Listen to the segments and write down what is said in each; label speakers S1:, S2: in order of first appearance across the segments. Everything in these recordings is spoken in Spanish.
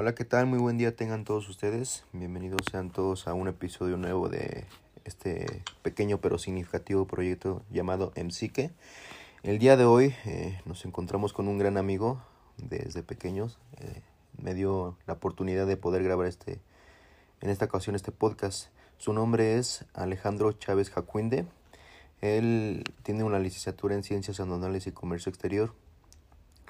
S1: Hola, ¿qué tal? Muy buen día tengan todos ustedes. Bienvenidos sean todos a un episodio nuevo de este pequeño pero significativo proyecto llamado MCIque. El día de hoy eh, nos encontramos con un gran amigo desde pequeños. Eh, me dio la oportunidad de poder grabar este, en esta ocasión este podcast. Su nombre es Alejandro Chávez Jacuinde. Él tiene una licenciatura en Ciencias Aduanales y Comercio Exterior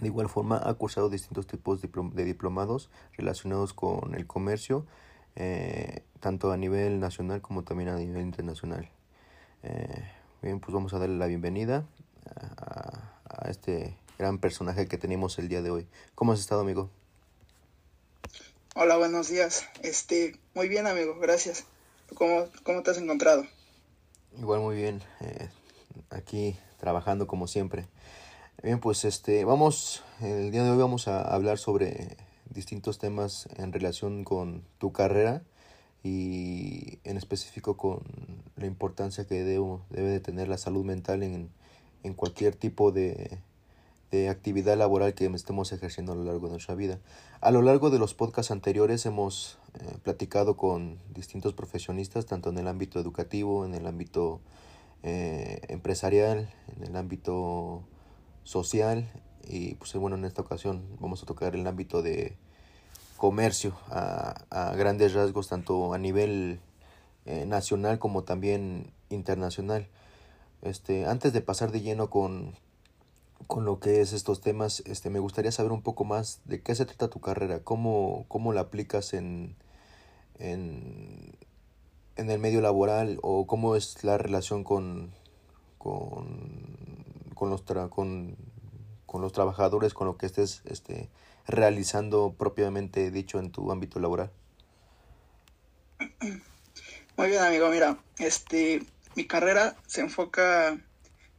S1: de igual forma, ha cursado distintos tipos de diplomados relacionados con el comercio, eh, tanto a nivel nacional como también a nivel internacional. Eh, bien, pues vamos a darle la bienvenida a, este gran personaje que tenemos el día de hoy. ¿Cómo has estado, amigo?
S2: Hola, buenos días. Este, muy bien, amigo, gracias. ¿Cómo, cómo te has encontrado?
S1: Igual muy bien. Eh, aquí trabajando como siempre. Bien, pues este, vamos, el día de hoy vamos a hablar sobre distintos temas en relación con tu carrera y en específico con la importancia que debo, debe de tener la salud mental en, en cualquier tipo de, de actividad laboral que estemos ejerciendo a lo largo de nuestra vida. A lo largo de los podcasts anteriores hemos eh, platicado con distintos profesionistas, tanto en el ámbito educativo, en el ámbito eh, empresarial, en el ámbito social y pues bueno, en esta ocasión vamos a tocar el ámbito de comercio a, a grandes rasgos, tanto a nivel eh, nacional como también internacional. Este, antes de pasar de lleno con, con lo que es estos temas, este, me gustaría saber un poco más de qué se trata tu carrera, cómo, cómo la aplicas en, en, en el medio laboral o cómo es la relación con, con con los, con, con, los trabajadores, con lo que estés este, realizando propiamente dicho en tu ámbito laboral.
S2: Muy bien, amigo. Mira, este, mi carrera se enfoca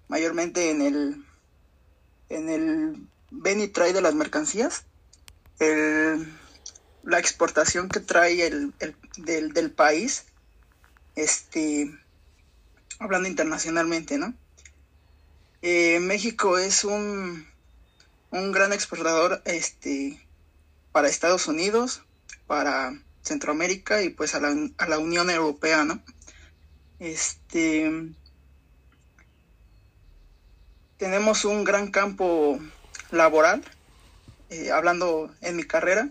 S2: mayormente en el, en el ven y trae de las mercancías, el, la exportación que trae el, el del, del país, este, hablando internacionalmente, ¿no? Eh, México es un, un gran exportador este, para Estados Unidos, para Centroamérica y pues a la, a la Unión Europea, ¿no? Este, tenemos un gran campo laboral, eh, hablando en mi carrera.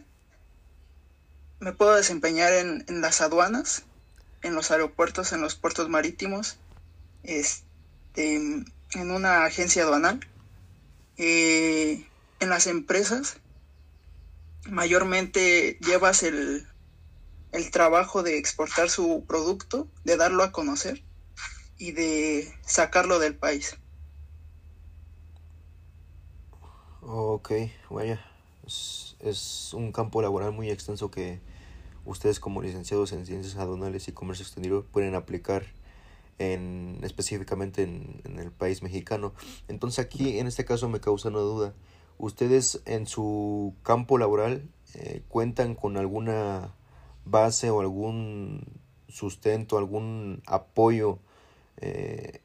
S2: Me puedo desempeñar en, en, las aduanas, en los aeropuertos, en los puertos marítimos, este, en una agencia aduanal, eh, en las empresas, mayormente llevas el, el trabajo de exportar su producto, de darlo a conocer y de sacarlo del país.
S1: Ok, vaya, es, un campo laboral muy extenso que ustedes como licenciados en ciencias aduanales y comercio exterior pueden aplicar en, específicamente en, el país mexicano. Entonces aquí en este caso me causa una duda. ¿Ustedes en su campo laboral eh, cuentan con alguna base o algún sustento, algún apoyo eh,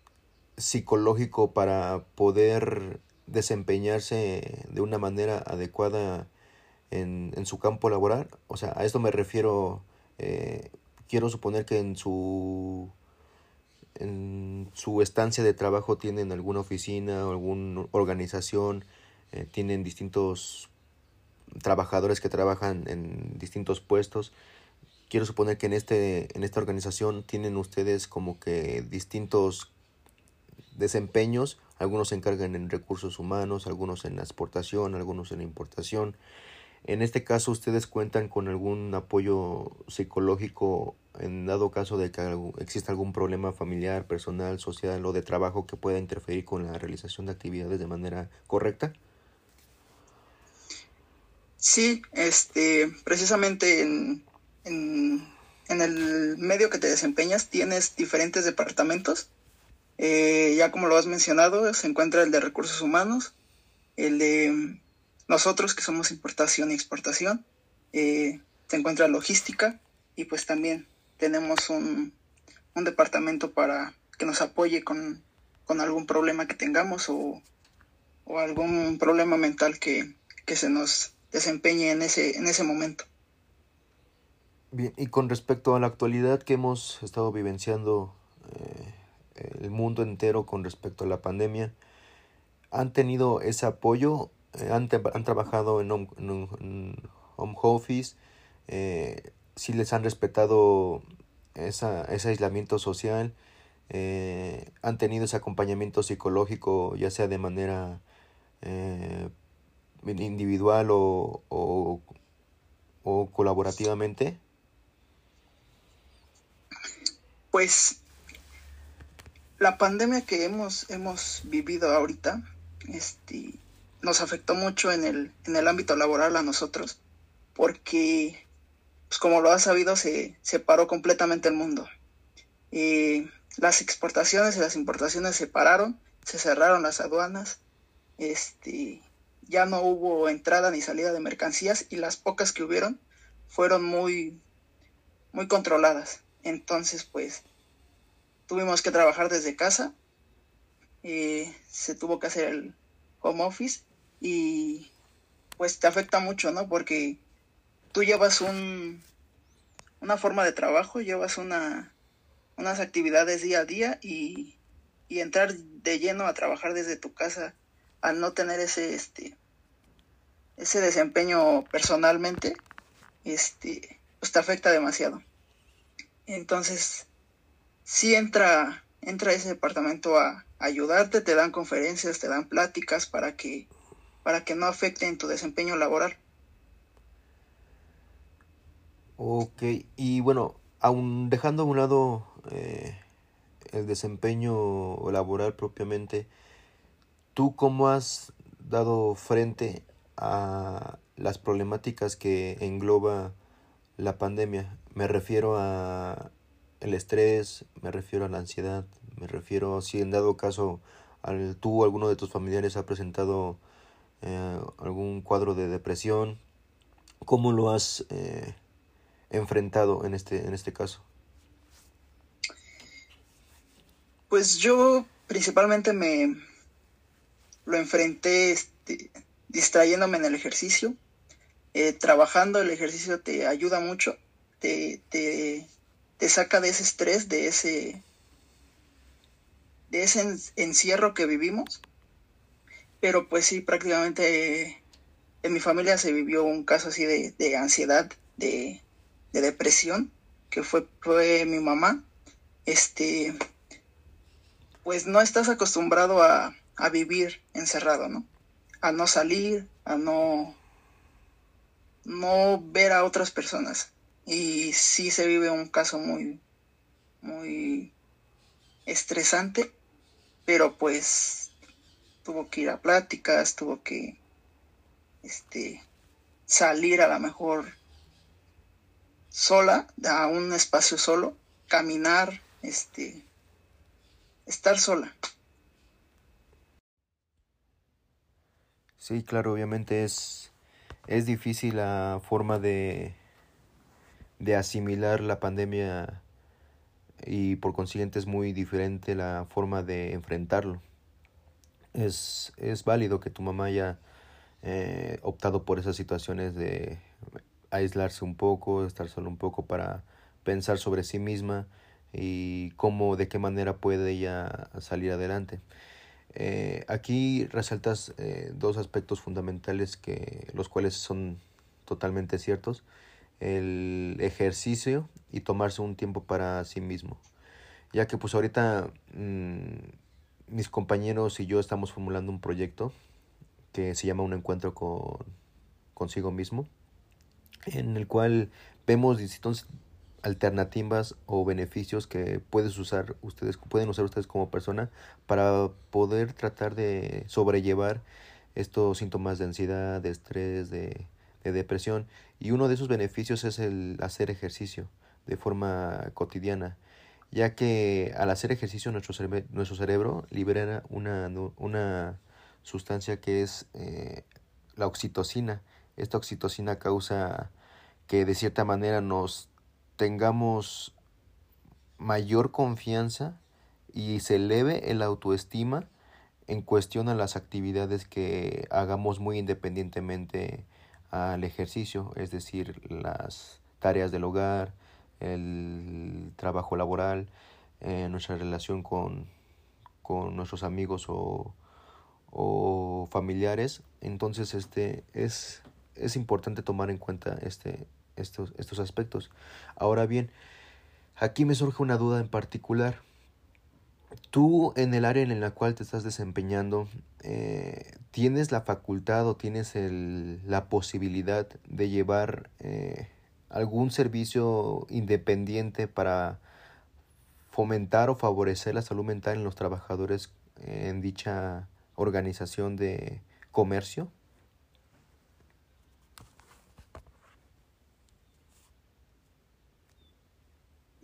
S1: psicológico para poder desempeñarse de una manera adecuada en, en su campo laboral? O sea, a esto me refiero, eh, quiero suponer que en su en su estancia de trabajo tienen alguna oficina o alguna organización, eh, tienen distintos trabajadores que trabajan en distintos puestos. Quiero suponer que en, este, en esta organización tienen ustedes como que distintos desempeños. Algunos se encargan en recursos humanos, algunos en la exportación, algunos en la importación. En este caso, ¿ustedes cuentan con algún apoyo psicológico en dado caso de que exista algún problema familiar, personal, social o de trabajo que pueda interferir con la realización de actividades de manera correcta?
S2: Sí, este, precisamente en, en, el medio que te desempeñas tienes diferentes departamentos. Eh, ya como lo has mencionado, se encuentra el de recursos humanos, el de nosotros, que somos importación y exportación, eh, se encuentra logística y pues también tenemos un, un departamento para que nos apoye con, con algún problema que tengamos o, o algún problema mental que, que, se nos desempeñe en ese, en ese momento.
S1: Bien, y con respecto a la actualidad que hemos estado vivenciando eh, el mundo entero con respecto a la pandemia, ¿han tenido ese apoyo? Eh, han, ¿Han, trabajado en home, home office? Eh, ¿Si les han respetado esa, ese aislamiento social? Eh, ¿Han tenido ese acompañamiento psicológico, ya sea de manera individual o, o, o colaborativamente?
S2: Pues la pandemia que hemos, hemos vivido ahorita este, nos afectó mucho en el, en el ámbito laboral a nosotros, porque, pues como lo has sabido, se, se paró completamente el mundo. Eh, las exportaciones y las importaciones se pararon, se cerraron las aduanas, este, ya no hubo entrada ni salida de mercancías y las pocas que hubieron fueron muy, muy controladas. Entonces, pues, tuvimos que trabajar desde casa, eh, se tuvo que hacer el home office y pues te afecta mucho, ¿no? Porque tú llevas un, una forma de trabajo, llevas una, unas actividades día a día y, y entrar de lleno a trabajar desde tu casa al no tener ese, este, ese desempeño personalmente, este, pues te afecta demasiado. Entonces, sí entra, entra ese departamento a, ayudarte, te dan conferencias, te dan pláticas para que, para que no afecten tu desempeño laboral.
S1: Ok, y bueno, aún dejando a un lado eh, el desempeño laboral propiamente, ¿tú cómo has dado frente a las problemáticas que engloba la pandemia? Me refiero a el estrés, me refiero a la ansiedad, me refiero si en dado caso al, tú o alguno de tus familiares ha presentado eh, algún cuadro de depresión, ¿cómo lo has eh, enfrentado en este, en este caso?
S2: Pues yo principalmente me lo enfrenté este, distrayéndome en el ejercicio. Eh, trabajando el ejercicio te ayuda mucho, te, te, te saca de ese estrés, de ese, de ese encierro que vivimos. Pero pues sí, prácticamente en mi familia se vivió un caso así de, de ansiedad, de, de, depresión, que fue, fue mi mamá. Este, pues no estás acostumbrado a, a vivir encerrado, ¿no? A no salir, a no, no ver a otras personas y sí se vive un caso muy, muy estresante, pero pues tuvo que ir a pláticas, tuvo que este, salir a lo mejor sola, a un espacio solo, caminar, este, estar sola.
S1: Sí, claro, obviamente es, es difícil la forma de de asimilar la pandemia y por consiguiente es muy diferente la forma de enfrentarlo. Es, es válido que tu mamá haya eh, optado por esas situaciones de aislarse un poco, estar solo un poco para pensar sobre sí misma y cómo, de qué manera puede ella salir adelante. Eh, aquí resaltas eh, dos aspectos fundamentales que los cuales son totalmente ciertos el ejercicio y tomarse un tiempo para sí mismo. Ya que pues ahorita mmm, mis compañeros y yo estamos formulando un proyecto que se llama Un encuentro con consigo mismo, en el cual vemos distintas alternativas o beneficios que puedes usar ustedes pueden usar ustedes como persona para poder tratar de sobrellevar estos síntomas de ansiedad, de estrés, de de depresión. Y uno de esos beneficios es el hacer ejercicio de forma cotidiana, ya que al hacer ejercicio nuestro, cerebro, nuestro cerebro libera una, una sustancia que es eh, la oxitocina. Esta oxitocina causa que de cierta manera nos tengamos mayor confianza y se eleve el autoestima en cuestión a las actividades que hagamos muy independientemente al ejercicio, es decir, las tareas del hogar, el trabajo laboral, eh, nuestra relación con, con nuestros amigos o, o familiares. Entonces, este es, es importante tomar en cuenta este, estos, estos aspectos. Ahora bien, aquí me surge una duda en particular. Tú en el área en la cual te estás desempeñando, eh, ¿tienes la facultad o tienes el, la posibilidad de llevar eh, algún servicio independiente para fomentar o favorecer la salud mental en los trabajadores en dicha organización de comercio?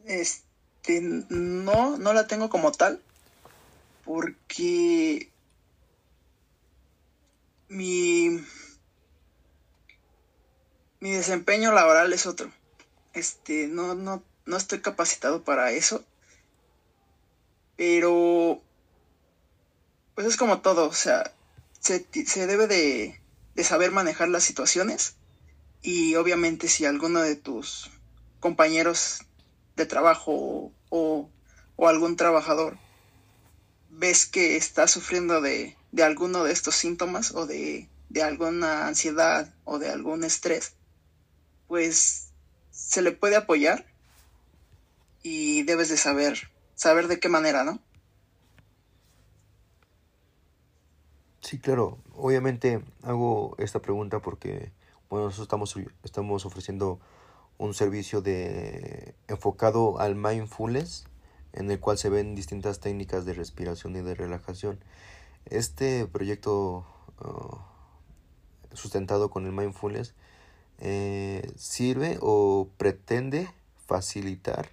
S2: Este, no, no la tengo como tal, porque mi, mi desempeño laboral es otro. Este, no, no, no estoy capacitado para eso. Pero, pues es como todo, o sea, se, se debe de, de saber manejar las situaciones y obviamente si alguno de tus compañeros de trabajo o, o, algún trabajador ves que está sufriendo de, de alguno de estos síntomas o de, de, alguna ansiedad o de algún estrés, pues se le puede apoyar y debes de saber saber de qué manera, ¿no?
S1: Sí, claro. Obviamente hago esta pregunta porque, bueno, nosotros estamos, estamos ofreciendo un servicio de enfocado al mindfulness, en el cual se ven distintas técnicas de respiración y de relajación. Este proyecto uh, sustentado con el mindfulness eh, sirve o pretende facilitar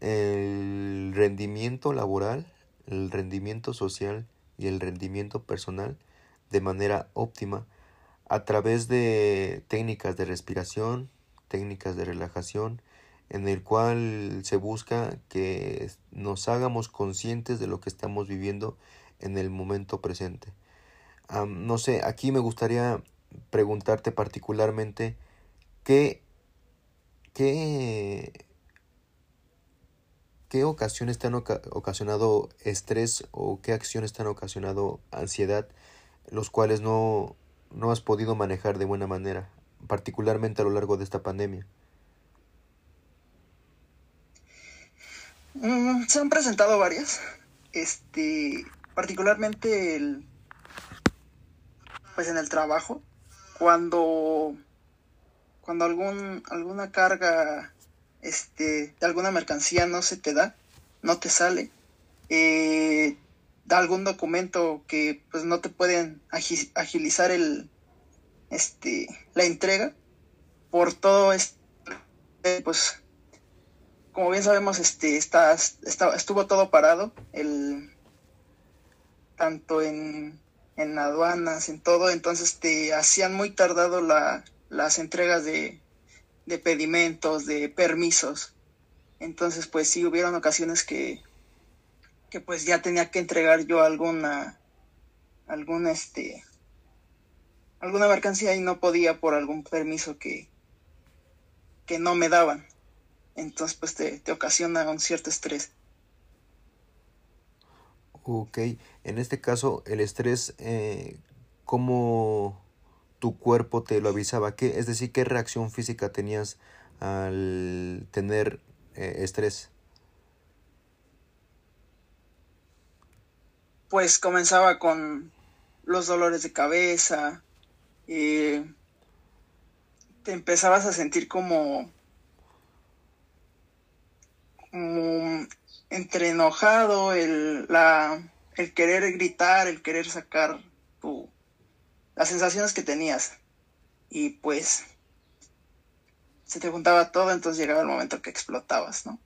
S1: el rendimiento laboral, el rendimiento social y el rendimiento personal de manera óptima a través de técnicas de respiración, técnicas de relajación, en el cual se busca que nos hagamos conscientes de lo que estamos viviendo en el momento presente. no sé, aquí me gustaría preguntarte particularmente qué, qué ¿Qué ocasiones te han ocasionado estrés o qué acciones te han ocasionado ansiedad, los cuales no, no has podido manejar de buena manera, particularmente a lo largo de esta pandemia?
S2: Mm, se han presentado varias, este, particularmente el, pues en el trabajo, cuando, cuando algún, alguna carga este, de alguna mercancía no se te da, no te sale, eh, da algún documento que pues no te pueden agilizar el, este, la entrega por todo esto, pues como bien sabemos, este, está, estuvo todo parado, el, tanto en, en aduanas, en todo, entonces te hacían muy tardado la, las entregas de, de pedimentos, de permisos. Entonces, pues sí, hubieron ocasiones que, que pues ya tenía que entregar yo alguna, alguna, este, alguna mercancía y no podía por algún permiso que, que no me daban. Entonces, pues te, te ocasiona un cierto estrés.
S1: Ok, en este caso, el estrés, eh, ¿cómo, tu cuerpo te lo avisaba? ¿Qué, es decir, ¿qué reacción física tenías al tener eh, estrés?
S2: Pues comenzaba con los dolores de cabeza, te empezabas a sentir como, entre enojado, el, la, el querer gritar, el querer sacar tu, las sensaciones que tenías. Y pues se te juntaba todo, entonces llegaba el momento que explotabas, ¿no?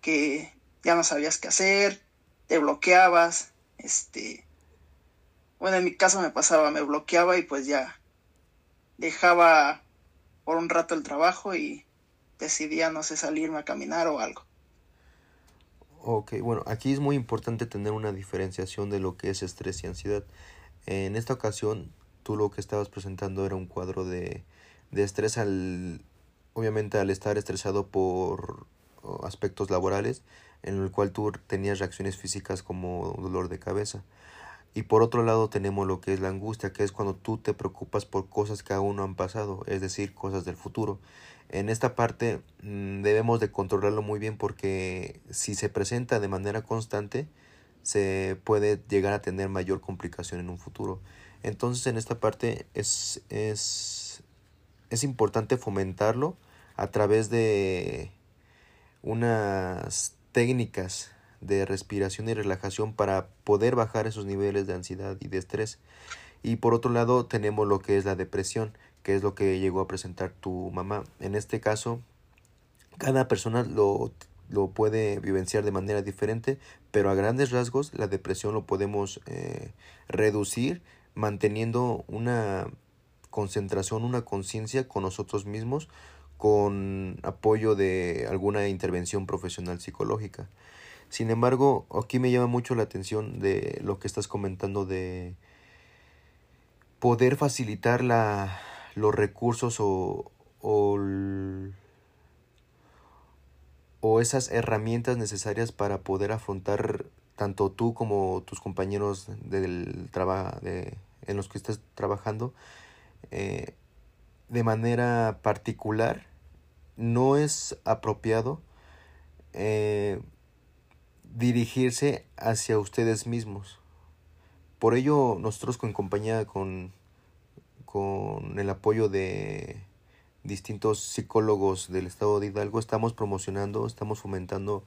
S2: Que ya no sabías qué hacer, te bloqueabas, este... Bueno, en mi caso me pasaba, me bloqueaba y pues ya dejaba por un rato el trabajo y decidía, no sé, salirme a caminar o algo.
S1: Ok, bueno, aquí es muy importante tener una diferenciación de lo que es estrés y ansiedad. En esta ocasión tú lo que estabas presentando era un cuadro de, de estrés al, obviamente al estar estresado por aspectos laborales, en el cual tú tenías reacciones físicas como dolor de cabeza. Y por otro lado tenemos lo que es la angustia, que es cuando tú te preocupas por cosas que aún no han pasado, es decir, cosas del futuro. En esta parte mm, debemos de controlarlo muy bien porque si se presenta de manera constante, se puede llegar a tener mayor complicación en un futuro. Entonces en esta parte es, es, es importante fomentarlo a través de unas técnicas de respiración y relajación para poder bajar esos niveles de ansiedad y de estrés. Y por otro lado tenemos lo que es la depresión, que es lo que llegó a presentar tu mamá. En este caso, cada persona lo, lo puede vivenciar de manera diferente, pero a grandes rasgos la depresión lo podemos eh, reducir manteniendo una concentración, una conciencia con nosotros mismos, con apoyo de alguna intervención profesional psicológica. Sin embargo, aquí me llama mucho la atención de lo que estás comentando de poder facilitar la, los recursos o, o, o esas herramientas necesarias para poder afrontar tanto tú como tus compañeros del trabajo de, en los que estés trabajando eh, de manera particular no es apropiado eh, dirigirse hacia ustedes mismos. Por ello, nosotros con compañía con, con el apoyo de distintos psicólogos del estado de Hidalgo, estamos promocionando, estamos fomentando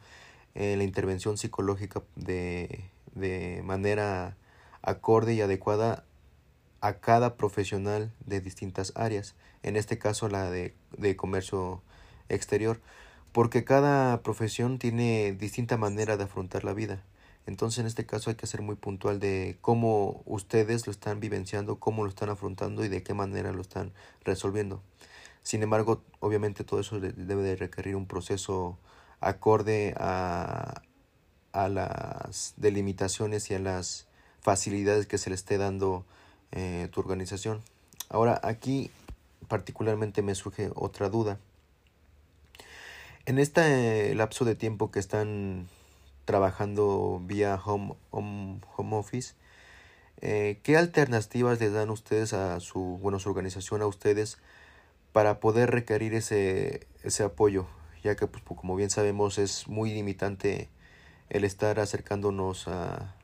S1: eh, la intervención psicológica de, de manera acorde y adecuada a cada profesional de distintas áreas, en este caso la de, de comercio exterior porque cada profesión tiene distinta manera de afrontar la vida. Entonces en este caso hay que ser muy puntual de cómo ustedes lo están vivenciando, cómo lo están afrontando y de qué manera lo están resolviendo. Sin embargo, obviamente todo eso debe de requerir un proceso acorde a, a las delimitaciones y a las facilidades que se le esté dando eh, tu organización. Ahora aquí particularmente me surge otra duda. En este lapso de tiempo que están trabajando vía home, home, office, eh, ¿qué alternativas le dan ustedes a su, bueno, su organización, a ustedes, para poder requerir ese, ese apoyo? Ya que, pues, como bien sabemos, es muy limitante el estar acercándonos a,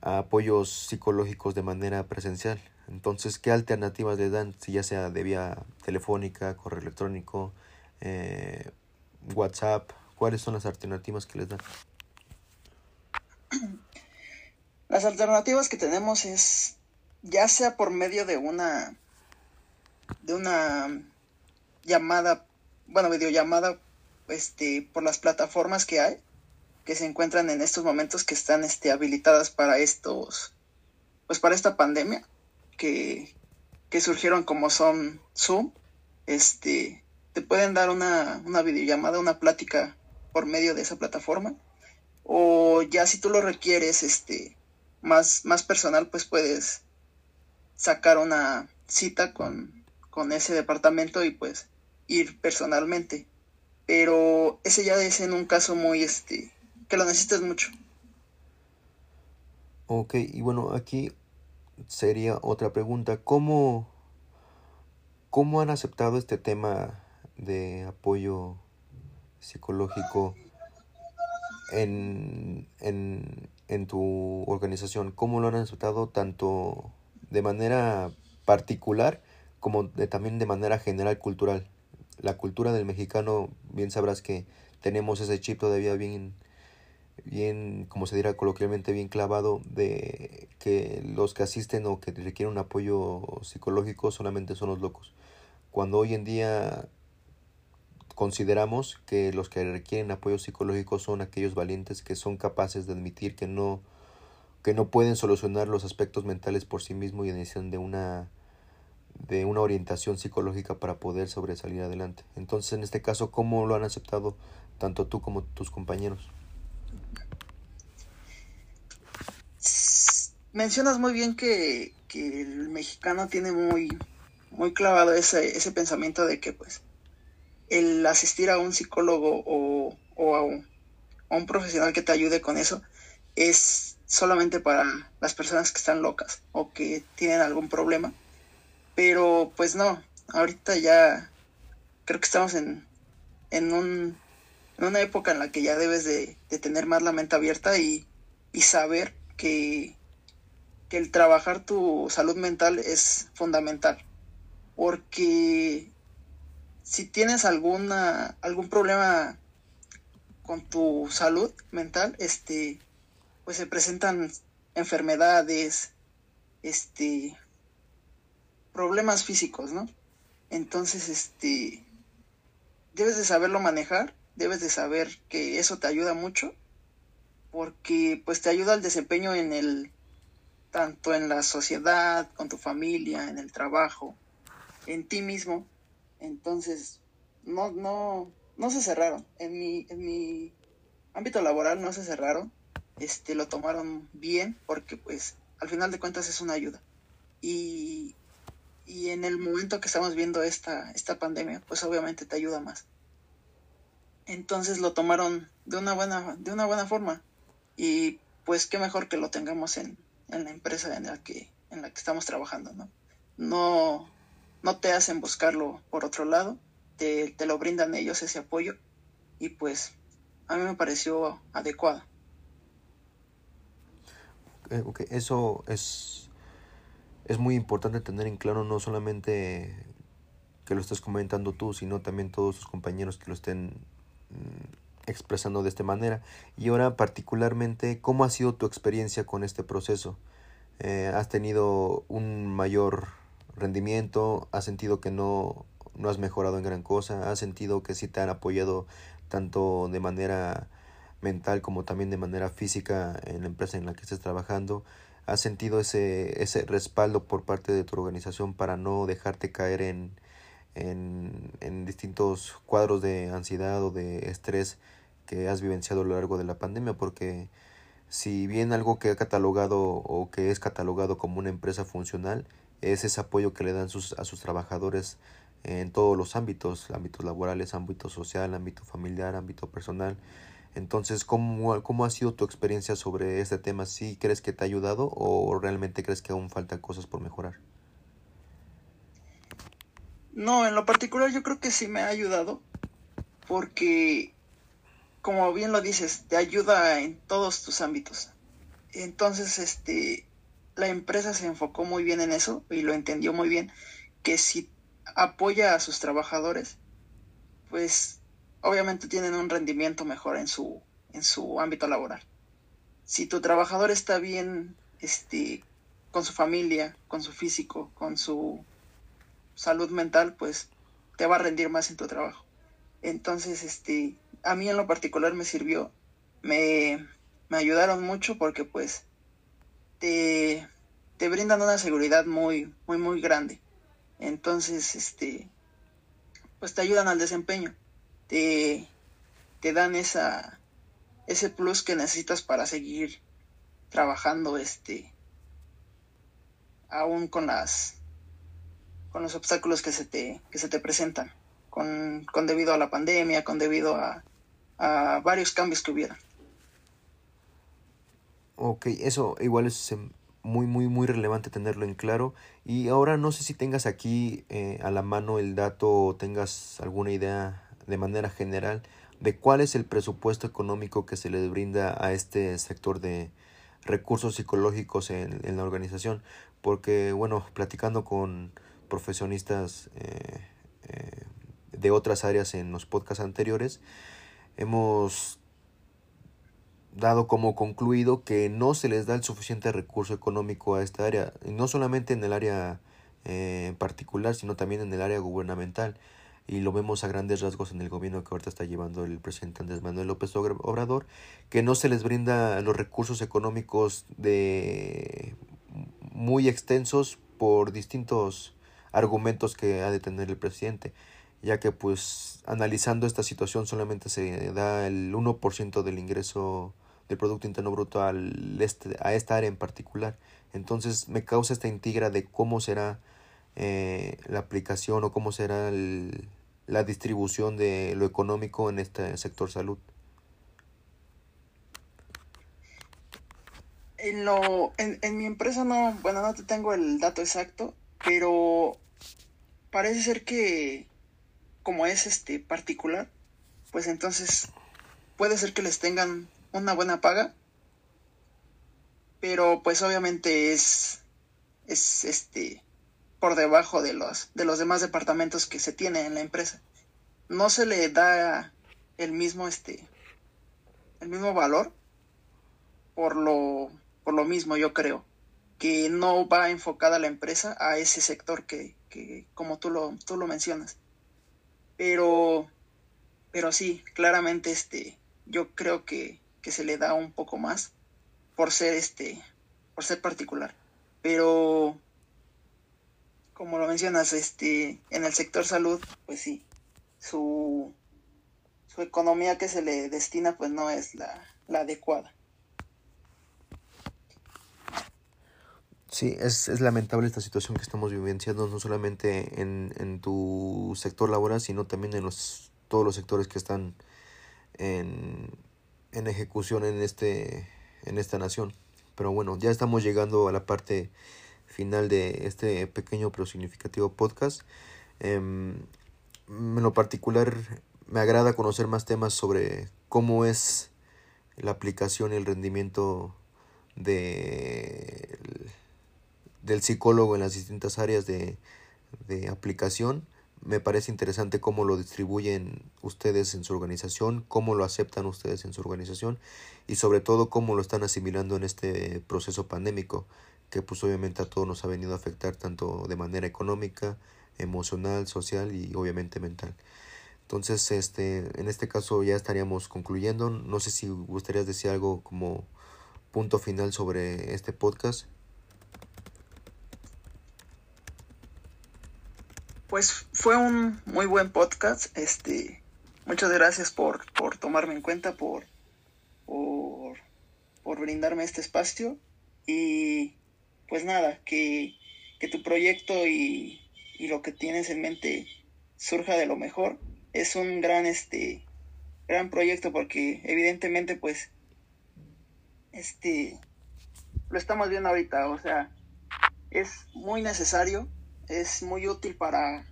S1: a apoyos psicológicos de manera presencial. Entonces, ¿qué alternativas le dan? Si ya sea de vía telefónica, correo electrónico, eh, WhatsApp? ¿Cuáles son las alternativas que les dan?
S2: Las alternativas que tenemos es ya sea por medio de una de una llamada, bueno, videollamada este por las plataformas que hay que se encuentran en estos momentos que están este habilitadas para estos pues para esta pandemia que, que surgieron como son Zoom, este te pueden dar una, una videollamada, una plática por medio de esa plataforma. O ya si tú lo requieres este, más, más personal, pues puedes sacar una cita con, con ese departamento y pues ir personalmente. Pero ese ya es en un caso muy, este, que lo necesitas mucho.
S1: Ok, y bueno, aquí sería otra pregunta. ¿Cómo, cómo han aceptado este tema de apoyo psicológico en, en, en tu organización? ¿Cómo lo han aceptado tanto de manera particular como de, también de manera general cultural? La cultura del mexicano, bien sabrás que tenemos ese chip todavía bien, bien, como se dirá coloquialmente, bien clavado de que los que asisten o que requieren un apoyo psicológico solamente son los locos. Cuando hoy en día consideramos que los que requieren apoyo psicológico son aquellos valientes que son capaces de admitir que no que no pueden solucionar los aspectos mentales por sí mismos y necesitan de una de una orientación psicológica para poder sobresalir adelante. Entonces, en este caso, ¿cómo lo han aceptado tanto tú como tus compañeros?
S2: Mencionas muy bien que, que el mexicano tiene muy, muy clavado ese, ese pensamiento de que pues el asistir a un psicólogo o, a, un, a un profesional que te ayude con eso es solamente para las personas que están locas o que tienen algún problema. Pero pues no, ahorita ya creo que estamos en, en, un, en una época en la que ya debes de, de tener más la mente abierta y, y saber que, que el trabajar tu salud mental es fundamental. Porque si tienes alguna, algún problema con tu salud mental, este, pues se presentan enfermedades, este, problemas físicos, ¿no? Entonces, este, debes de saberlo manejar, debes de saber que eso te ayuda mucho, porque pues te ayuda al desempeño en el, tanto en la sociedad, con tu familia, en el trabajo, en ti mismo. Entonces, no, no, no se cerraron. En mi, en mi ámbito laboral no se cerraron. Este, lo tomaron bien porque pues al final de cuentas es una ayuda. Y, y en el momento que estamos viendo esta, esta pandemia, pues obviamente te ayuda más. Entonces lo tomaron de una buena, de una buena forma. Y pues qué mejor que lo tengamos en, en la empresa en la que, en la que estamos trabajando, ¿no? No, no te hacen buscarlo por otro lado, te, te lo brindan ellos ese apoyo y pues a mí me pareció adecuado.
S1: Eh, eso es, es muy importante tener en claro no solamente que lo estés comentando tú, sino también todos tus compañeros que lo estén mm, expresando de esta manera. Y ahora particularmente, ¿cómo ha sido tu experiencia con este proceso? Eh, ¿Has tenido un mayor rendimiento? ¿Has sentido que no, no has mejorado en gran cosa? ¿Has sentido que sí te han apoyado tanto de manera mental como también de manera física en la empresa en la que estés trabajando? ¿Has sentido ese, ese respaldo por parte de tu organización para no dejarte caer en, en, en distintos cuadros de ansiedad o de estrés que has vivenciado a lo largo de la pandemia? Porque si bien algo que ha catalogado o que es catalogado como una empresa funcional es ese apoyo que le dan sus, a sus trabajadores en todos los ámbitos, ámbitos laborales, ámbito social, ámbito familiar, ámbito personal. Entonces, ¿cómo, ¿cómo ha sido tu experiencia sobre este tema? ¿Sí crees que te ha ayudado o realmente crees que aún faltan cosas por mejorar?
S2: No, en lo particular yo creo que sí me ha ayudado porque, como bien lo dices, te ayuda en todos tus ámbitos. Entonces, este, la empresa se enfocó muy bien en eso y lo entendió muy bien, que si apoya a sus trabajadores, pues obviamente tienen un rendimiento mejor en su, en su ámbito laboral. Si tu trabajador está bien este, con su familia, con su físico, con su salud mental, pues te va a rendir más en tu trabajo. Entonces, este, a mí en lo particular me sirvió, me, me ayudaron mucho porque pues te, te brindan una seguridad muy, muy, muy grande. Entonces, este, pues te ayudan al desempeño te, te dan esa, ese plus que necesitas para seguir trabajando este aún con las con los obstáculos que se te que se te presentan con, con debido a la pandemia con debido a, a varios cambios que hubieran
S1: Ok, eso igual es em, muy, muy, muy relevante tenerlo en claro. Y ahora no sé si tengas aquí eh, a la mano el dato o tengas alguna idea de manera general de cuál es el presupuesto económico que se le brinda a este sector de recursos psicológicos en, en la organización. Porque, bueno, platicando con profesionistas eh, eh, de otras áreas en los podcasts anteriores, hemos dado como concluido que no se les da el suficiente recurso económico a esta área, y no solamente en el área eh, particular, sino también en el área gubernamental. Y lo vemos a grandes rasgos en el gobierno que ahorita está llevando el presidente Andrés Manuel López Obrador, que no se les brinda los recursos económicos de muy extensos por distintos argumentos que ha de tener el presidente, ya que pues analizando esta situación solamente se da el 1% del ingreso del Producto Interno Bruto este, a esta área en particular. Entonces me causa esta intriga de cómo será eh, la aplicación o cómo será el, la distribución de lo económico en este sector salud.
S2: En, lo, en, en mi empresa no, bueno, no te tengo el dato exacto, pero parece ser que como es este particular, pues entonces puede ser que les tengan una buena paga, pero pues obviamente es es este por debajo de los de los demás departamentos que se tiene en la empresa. No se le da el mismo este el mismo valor por lo por lo mismo yo creo que no va enfocada la empresa a ese sector que, que como tú lo tú lo mencionas pero pero sí claramente este yo creo que, que se le da un poco más por ser este por ser particular. Pero como lo mencionas este en el sector salud pues sí su su economía que se le destina pues no es la, la adecuada
S1: Sí, es, es, lamentable esta situación que estamos vivenciando, no solamente en, en tu sector laboral, sino también en los, todos los sectores que están en, en ejecución en, este, en esta nación. Pero bueno, ya estamos llegando a la parte final de este pequeño pero significativo podcast. Eh, en lo particular, me agrada conocer más temas sobre cómo es la aplicación y el rendimiento de del psicólogo en las distintas áreas de, de aplicación. Me parece interesante cómo lo distribuyen ustedes en su organización, cómo lo aceptan ustedes en su organización y sobre todo cómo lo están asimilando en este proceso pandémico que pues obviamente a todos nos ha venido a afectar tanto de manera económica, emocional, social y obviamente mental. Entonces, este, en este caso ya estaríamos concluyendo. No sé si gustarías decir algo como punto final sobre este podcast.
S2: Pues fue un muy buen podcast. Este, muchas gracias por, por tomarme en cuenta, por, por, brindarme este espacio. Y pues nada, que, que tu proyecto y, y, lo que tienes en mente surja de lo mejor. Es un gran, este, gran proyecto porque evidentemente pues este lo estamos viendo ahorita, o sea, es muy necesario es muy útil para,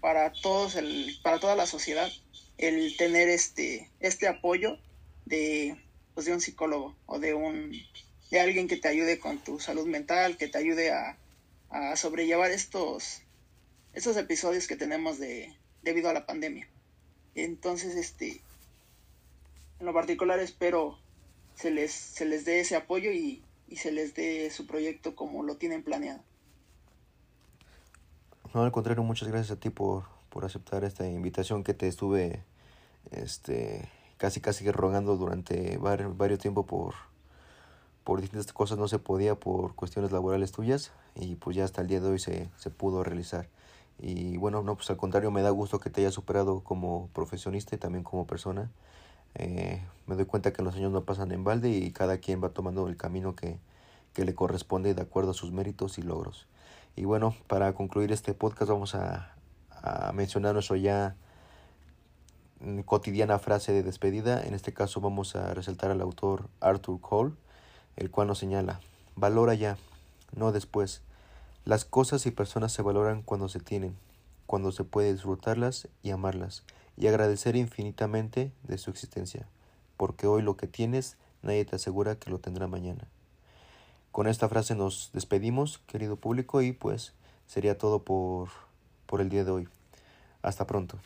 S2: para todos el, para toda la sociedad el tener este, este apoyo de, pues de un psicólogo o de un de alguien que te ayude con tu salud mental, que te ayude a, a sobrellevar estos, estos episodios que tenemos de, debido a la pandemia. Entonces, este, en lo particular espero se les, se les dé ese apoyo y, y se les dé su proyecto como lo tienen planeado.
S1: No, al contrario, muchas gracias a ti por, por aceptar esta invitación que te estuve este casi casi rogando durante varios, varios tiempo por por distintas cosas. No se podía por cuestiones laborales tuyas y pues ya hasta el día de hoy se, se pudo realizar. Y bueno no pues al contrario me da gusto que te hayas superado como profesionista y también como persona. Eh, me doy cuenta que los años no pasan en balde y cada quien va tomando el camino que, que le corresponde de acuerdo a sus méritos y logros y bueno, para concluir este podcast vamos a, a mencionar nuestra ya cotidiana frase de despedida. En este caso vamos a resaltar al autor Arthur Cole, el cual nos señala, valora ya, no después. Las cosas y personas se valoran cuando se tienen, cuando se puede disfrutarlas y amarlas, y agradecer infinitamente de su existencia, porque hoy lo que tienes nadie te asegura que lo tendrá mañana. Con esta frase nos despedimos, querido público, y pues sería todo por, por el día de hoy. Hasta pronto.